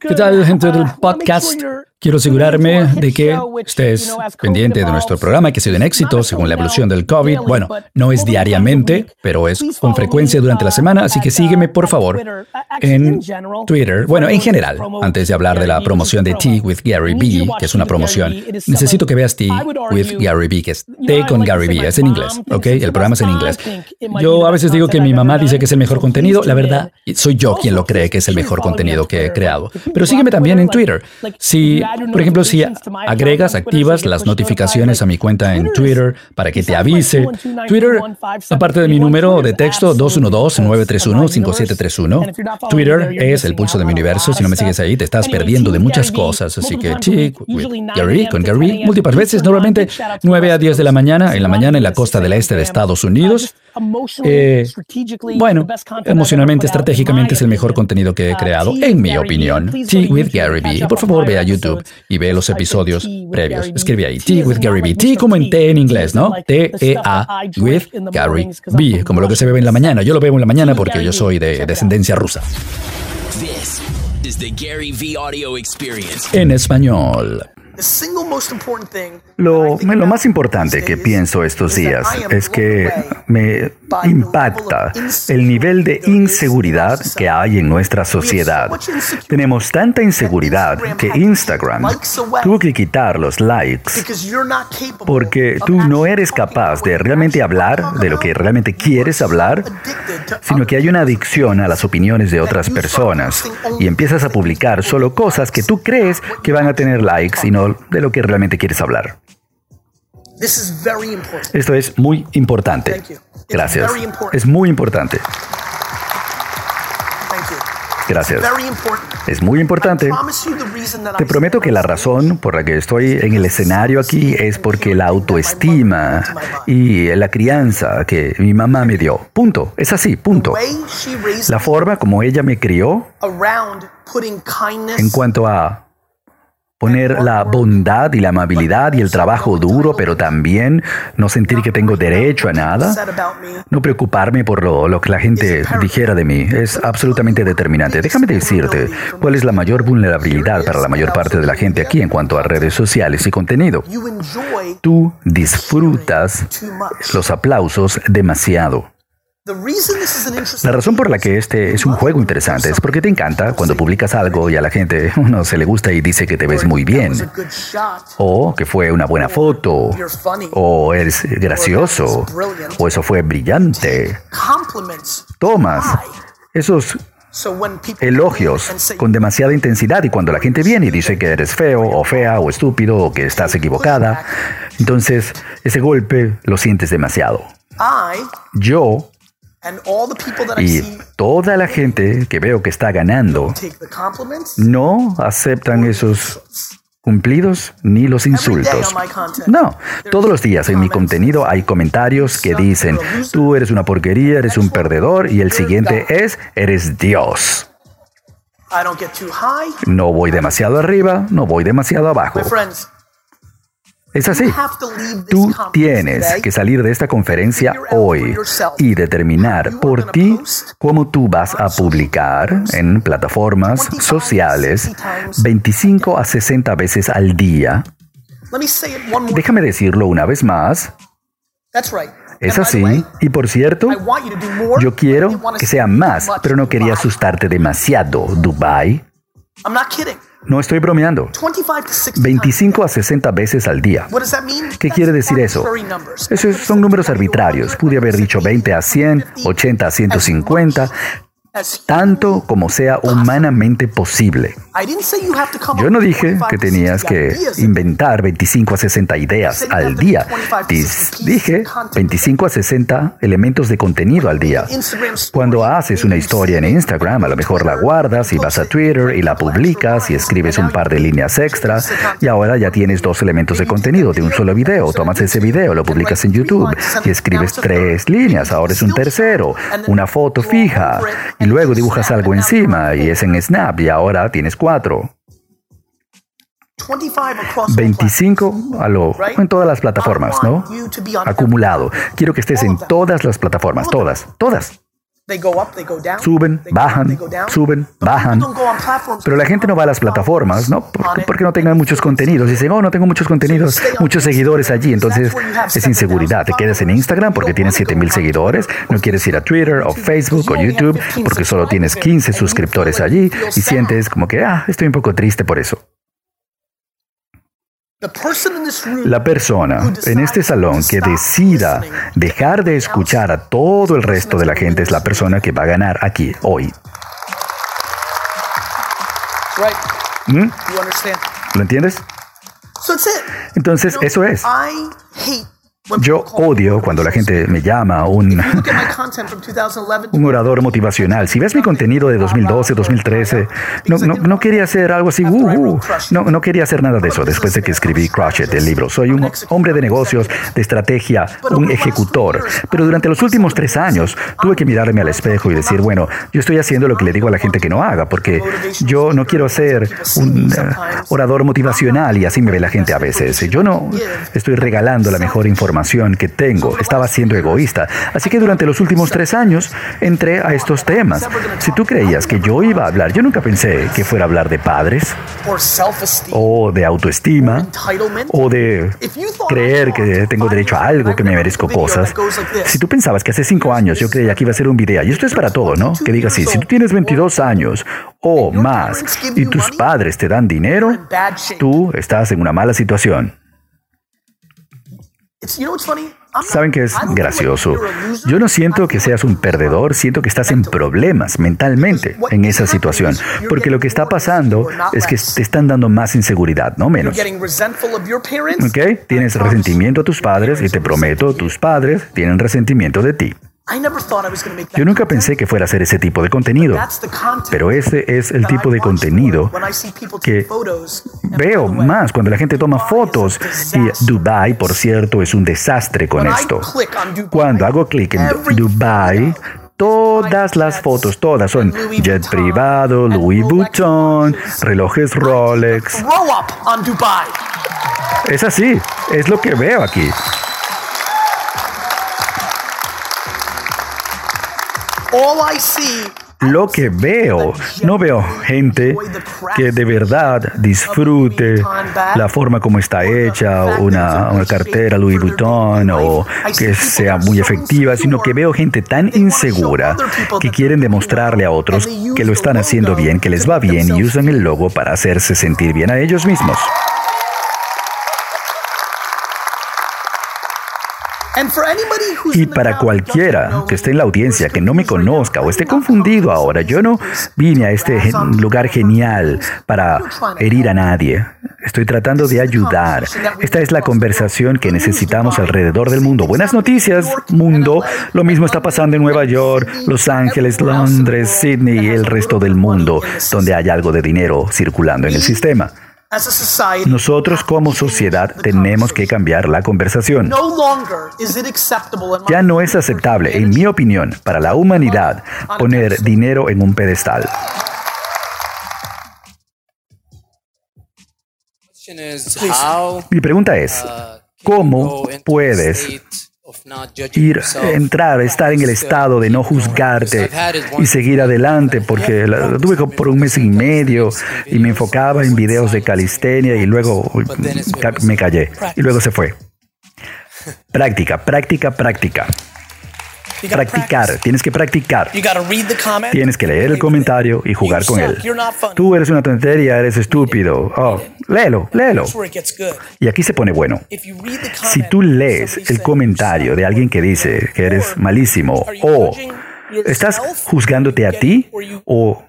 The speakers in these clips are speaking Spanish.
¿Qué tal, gente del podcast? Quiero asegurarme de que estés pendiente de nuestro programa, que ha sido un éxito según la evolución del COVID. Bueno, no es diariamente, pero es con frecuencia durante la semana, así que sígueme, por favor, en Twitter. Bueno, en general, antes de hablar de la promoción de Tea with Gary B, que es una promoción, necesito que veas Tea with Gary B, que es Tea con Gary B, es en inglés, ¿ok? El programa es en inglés. Yo a veces digo que mi mamá dice que es el mejor contenido, la verdad, soy yo quien lo cree que es el mejor contenido que he creado. Pero sígueme también en Twitter. Si por ejemplo, si agregas, activas las notificaciones a mi cuenta en Twitter para que te avise. Twitter, aparte de mi número de texto 212-931-5731, Twitter es el pulso de mi universo. Si no me sigues ahí, te estás perdiendo de muchas cosas. Así que, sí, Gary, con Gary, múltiples veces, normalmente 9 a 10 de la mañana, en la mañana en la costa del este de Estados Unidos. Eh, bueno, emocionalmente, estratégicamente es el mejor contenido que he creado, en mi opinión. Tea with Gary B. Por favor, ve a YouTube y ve los episodios previos. Escribe ahí, Tea with Gary B. Tea como en té en inglés, ¿no? T-E-A with Gary B. Como lo que se bebe en la mañana. Yo lo bebo en la mañana porque yo soy de descendencia rusa. En español. Lo, lo, más importante que pienso estos días es que me impacta el nivel de inseguridad que hay en nuestra sociedad. Tenemos tanta inseguridad que Instagram tuvo que quitar los likes porque tú no eres capaz de realmente hablar de lo que realmente quieres hablar, sino que hay una adicción a las opiniones de otras personas y empiezas a publicar solo cosas que tú crees que van a tener likes y no de lo que realmente quieres hablar. Esto es muy importante. Gracias. Es muy importante. Gracias. Es muy importante. Te prometo que la razón por la que estoy en el escenario aquí es porque la autoestima y la crianza que mi mamá me dio. Punto. Es así, punto. La forma como ella me crió en cuanto a Poner la bondad y la amabilidad y el trabajo duro, pero también no sentir que tengo derecho a nada. No preocuparme por lo, que la gente dijera de mí. Es absolutamente determinante. Déjame decirte cuál es la mayor vulnerabilidad para la mayor parte de la gente aquí en cuanto a redes sociales y contenido. Tú disfrutas los aplausos demasiado. La razón por la que este es un juego interesante es porque te encanta cuando publicas algo y a la gente uno se le gusta y dice que te ves muy bien, o que fue una buena foto, o eres gracioso, o eso fue brillante. Tomas esos elogios con demasiada intensidad y cuando la gente viene y dice que eres feo o fea o estúpido o que estás equivocada, entonces ese golpe lo sientes demasiado. Yo y toda la gente que veo que está ganando no aceptan esos cumplidos ni los insultos. No, todos los días en mi contenido hay comentarios que dicen, tú eres una porquería, eres un perdedor y el siguiente es, eres Dios. No voy demasiado arriba, no voy demasiado abajo. Es así. Tú tienes que salir de esta conferencia hoy y determinar por ti cómo tú vas a publicar en plataformas sociales 25 a 60 veces al día. Déjame decirlo una vez más. Es así. Y por cierto, yo quiero que sea más, pero no quería asustarte demasiado, Dubai. No estoy bromeando. 25 a 60 veces al día. ¿Qué quiere decir eso? Esos son números arbitrarios. Pude haber dicho 20 a 100, 80 a 150, tanto como sea humanamente posible. Yo no dije que tenías que inventar 25 a 60 ideas al día. Dije 25 a 60 elementos de contenido al día. Cuando haces una historia en Instagram, a lo mejor la guardas y vas a Twitter y la publicas y escribes un par de líneas extras y ahora ya tienes dos elementos de contenido de un solo video. Tomas ese video, lo publicas en YouTube y escribes tres líneas. Ahora es un tercero, una foto fija y luego dibujas algo encima y es en Snap y ahora tienes cuatro 25 a lo, en todas las plataformas, ¿no? Acumulado. Quiero que estés en todas las plataformas, todas, todas. Suben, bajan, suben, bajan. Pero la gente no va a las plataformas, ¿no? Porque, no tengan muchos contenidos. Dicen, oh, no tengo muchos contenidos, muchos seguidores allí. Entonces es inseguridad. Te quedas en Instagram porque tienes 7000 seguidores. No quieres ir a Twitter o Facebook o YouTube porque solo tienes 15 suscriptores allí y sientes como que, ah, estoy un poco triste por eso. La persona en este salón que decida dejar de escuchar a todo el resto de la gente es la persona que va a ganar aquí, hoy. ¿Mm? ¿Lo entiendes? Entonces, eso es. Yo odio cuando la gente me llama un, un orador motivacional. Si ves mi contenido de 2012, 2013, no, no, no quería hacer algo así, uh, uh, no, no quería hacer nada de eso después de que escribí Crush It, el libro. Soy un hombre de negocios, de estrategia, un ejecutor. Pero durante los últimos tres años tuve que mirarme al espejo y decir, bueno, yo estoy haciendo lo que le digo a la gente que no haga, porque yo no quiero ser un uh, orador motivacional y así me ve la gente a veces. Yo no estoy regalando la mejor información que tengo. Estaba siendo egoísta. Así que durante los últimos tres años entré a estos temas. Si tú creías que yo iba a hablar, yo nunca pensé que fuera a hablar de padres o de autoestima o de creer que tengo derecho a algo, que me merezco cosas. Si tú pensabas que hace cinco años yo creía que iba a ser un video, y esto es para todo, ¿no? Que diga así, si tú tienes 22 años o más y tus padres te dan dinero, tú estás en una mala situación. ¿Saben que es gracioso? Yo no siento que seas un perdedor, siento que estás en problemas mentalmente en esa situación, porque lo que está pasando es que te están dando más inseguridad, no menos. ¿Ok? Tienes resentimiento a tus padres y te prometo, tus padres tienen resentimiento de ti. Yo nunca pensé que fuera a hacer ese tipo de contenido, pero ese es el tipo de contenido que veo más cuando la gente toma fotos. Y Dubai, por cierto, es un desastre con esto. Cuando hago clic en Dubai, todas las fotos, todas son jet privado, Louis Vuitton, relojes Rolex. Es así, es lo que veo aquí. Lo que veo, no veo gente que de verdad disfrute la forma como está hecha, una, una, cartera Louis Vuitton o que sea muy efectiva, sino que veo gente tan insegura que quieren demostrarle a otros que lo están haciendo bien, que les va bien y usan el logo para hacerse sentir bien a ellos mismos. Y para cualquiera que esté en la audiencia, que no me conozca o esté confundido ahora, yo no vine a este lugar genial para herir a nadie. Estoy tratando de ayudar. Esta es la conversación que necesitamos alrededor del mundo. Buenas noticias, mundo. Lo mismo está pasando en Nueva York, Los Ángeles, Londres, Sydney y el resto del mundo, donde hay algo de dinero circulando en el sistema. Nosotros como sociedad tenemos que cambiar la conversación. Ya no es aceptable, en mi opinión, para la humanidad poner dinero en un pedestal. Mi pregunta es, ¿cómo puedes ir, entrar, estar en el estado de no juzgarte y seguir adelante, porque la, tuve por un mes y medio y me enfocaba en videos de calistenia y luego me callé y luego se fue. Práctica, práctica, práctica. Practicar, tienes que practicar. Tienes que leer el comentario y jugar con él. Tú eres una tontería, eres estúpido. Oh, léelo, léelo. Y aquí se pone bueno. Si tú lees el comentario de alguien que dice que eres malísimo o ¿Estás juzgándote a ti o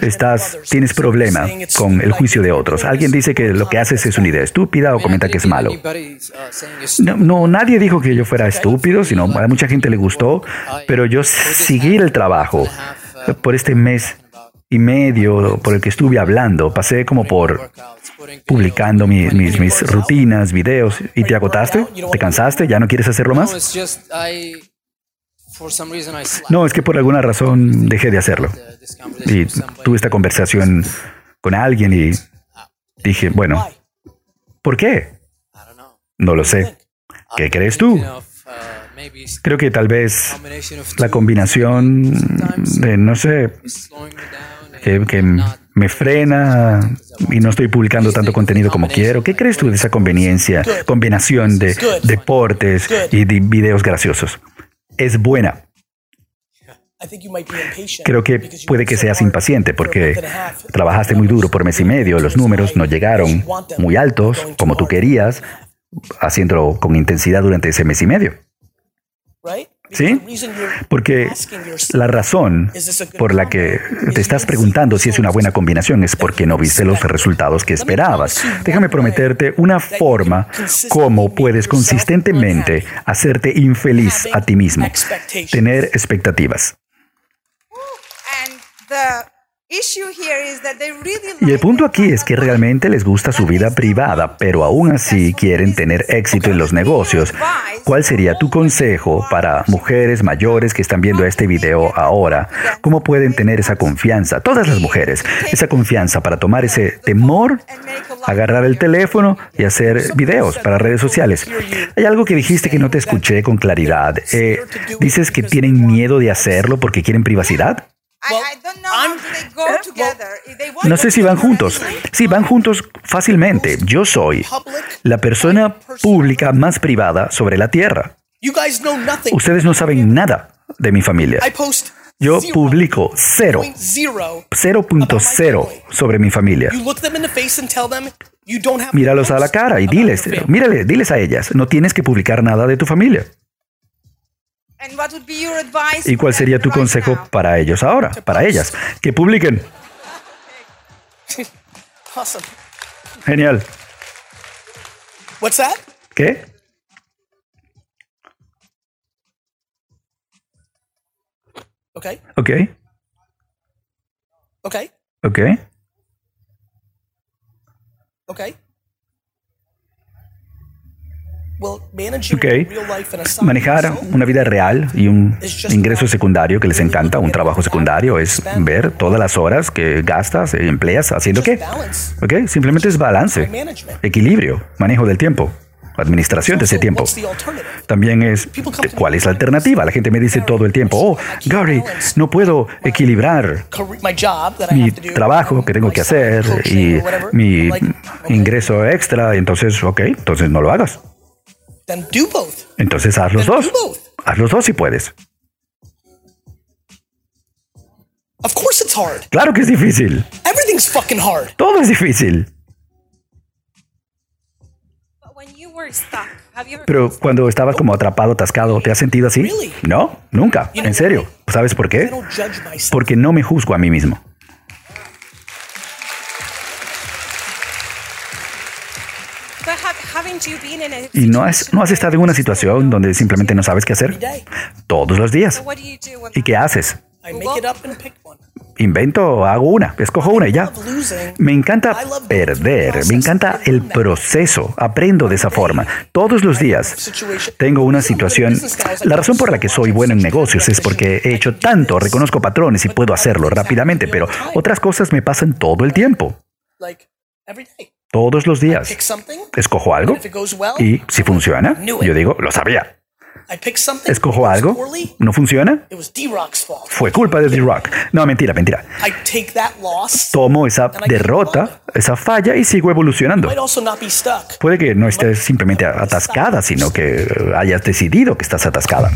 estás, tienes problema con el juicio de otros? Alguien dice que lo que haces es una idea estúpida o comenta que es malo. No, nadie dijo que yo fuera estúpido, sino a mucha gente le gustó, pero yo seguí el trabajo por este mes y medio por el que estuve hablando. Pasé como por publicando mis, mis, mis rutinas, videos. ¿Y te agotaste? ¿Te cansaste? ¿Ya no quieres hacerlo más? No, es que por alguna razón dejé de hacerlo. Y tuve esta conversación con alguien y dije, bueno, ¿por qué? No lo sé. ¿Qué crees tú? Creo que tal vez la combinación de, no sé, que, me frena y no estoy publicando tanto contenido como quiero. ¿Qué crees tú de esa conveniencia, combinación de deportes y de videos graciosos? Es buena. Creo que puede que seas impaciente porque trabajaste muy duro por mes y medio, los números no llegaron muy altos como tú querías, haciéndolo con intensidad durante ese mes y medio. ¿Sí? Porque la razón por la que te estás preguntando si es una buena combinación es porque no viste los resultados que esperabas. Déjame prometerte una forma como puedes consistentemente hacerte infeliz a ti mismo. Tener expectativas. Y el punto aquí es que realmente les gusta su vida privada, pero aún así quieren tener éxito en los negocios. ¿Cuál sería tu consejo para mujeres mayores que están viendo este video ahora? ¿Cómo pueden tener esa confianza? Todas las mujeres, esa confianza para tomar ese temor, agarrar el teléfono y hacer videos para redes sociales. Hay algo que dijiste que no te escuché con claridad. Eh, ¿Dices que tienen miedo de hacerlo porque quieren privacidad? No sé si van juntos. Sí, van juntos fácilmente. Yo soy la persona pública más privada sobre la Tierra. Ustedes no saben nada de mi familia. Yo publico cero, 0.0 sobre mi familia. Míralos a la cara y diles, mírale, diles a ellas, no tienes que publicar nada de tu familia. ¿Y cuál sería tu consejo para ellos ahora, para ellas? Que publiquen. Genial. ¿Qué? Ok. Ok. Ok. Ok. Ok. Okay. Manejar una vida real y un ingreso secundario que les encanta, un trabajo secundario, es ver todas las horas que gastas y empleas haciendo qué. Okay. Simplemente es balance, equilibrio, manejo del tiempo administración de ese tiempo. También es, ¿cuál es la alternativa? La gente me dice todo el tiempo, oh, Gary, no puedo equilibrar mi trabajo que tengo que hacer y mi ingreso extra, entonces, ok, entonces no lo hagas. Entonces haz los dos. Haz los dos si puedes. Claro que es difícil. Todo es difícil. Pero cuando estabas como atrapado, atascado, ¿te has sentido así? No, nunca. En serio. ¿Sabes por qué? Porque no me juzgo a mí mismo. ¿Y no has, no has estado en una situación donde simplemente no sabes qué hacer? Todos los días. ¿Y qué haces? Invento, hago una, escojo una y ya. Me encanta perder, me encanta el proceso, aprendo de esa forma. Todos los días tengo una situación. La razón por la que soy bueno en negocios es porque he hecho tanto, reconozco patrones y puedo hacerlo rápidamente, pero otras cosas me pasan todo el tiempo todos los días. Escojo algo y si funciona, yo digo, lo sabía. Escojo algo, no funciona. Fue culpa de D-Rock. No, mentira, mentira. Tomo esa derrota, esa falla y sigo evolucionando. Puede que no estés simplemente atascada, sino que hayas decidido que estás atascada.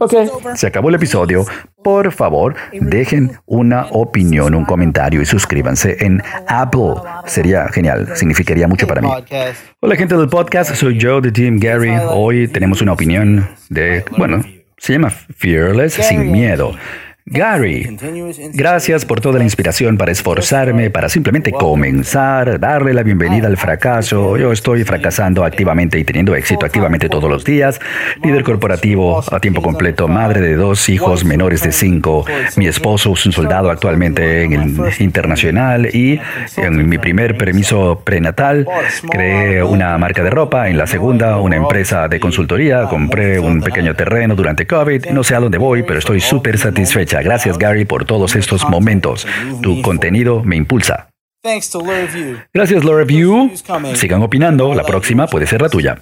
Ok, se acabó el episodio. Por favor, dejen una opinión, un comentario y suscríbanse en Apple. Sería genial, significaría mucho para mí. Hola gente del podcast, soy Joe de Team Gary. Hoy tenemos una opinión de, bueno, se llama Fearless, sin miedo. Gary, gracias por toda la inspiración para esforzarme, para simplemente comenzar, darle la bienvenida al fracaso. Yo estoy fracasando activamente y teniendo éxito activamente todos los días. Líder corporativo a tiempo completo, madre de dos hijos menores de cinco. Mi esposo es un soldado actualmente en el internacional y en mi primer permiso prenatal creé una marca de ropa. En la segunda, una empresa de consultoría. Compré un pequeño terreno durante COVID. No sé a dónde voy, pero estoy súper satisfecho Gracias Gary por todos estos momentos. Tu contenido me impulsa. Gracias Laura View. Sigan opinando, la próxima puede ser la tuya.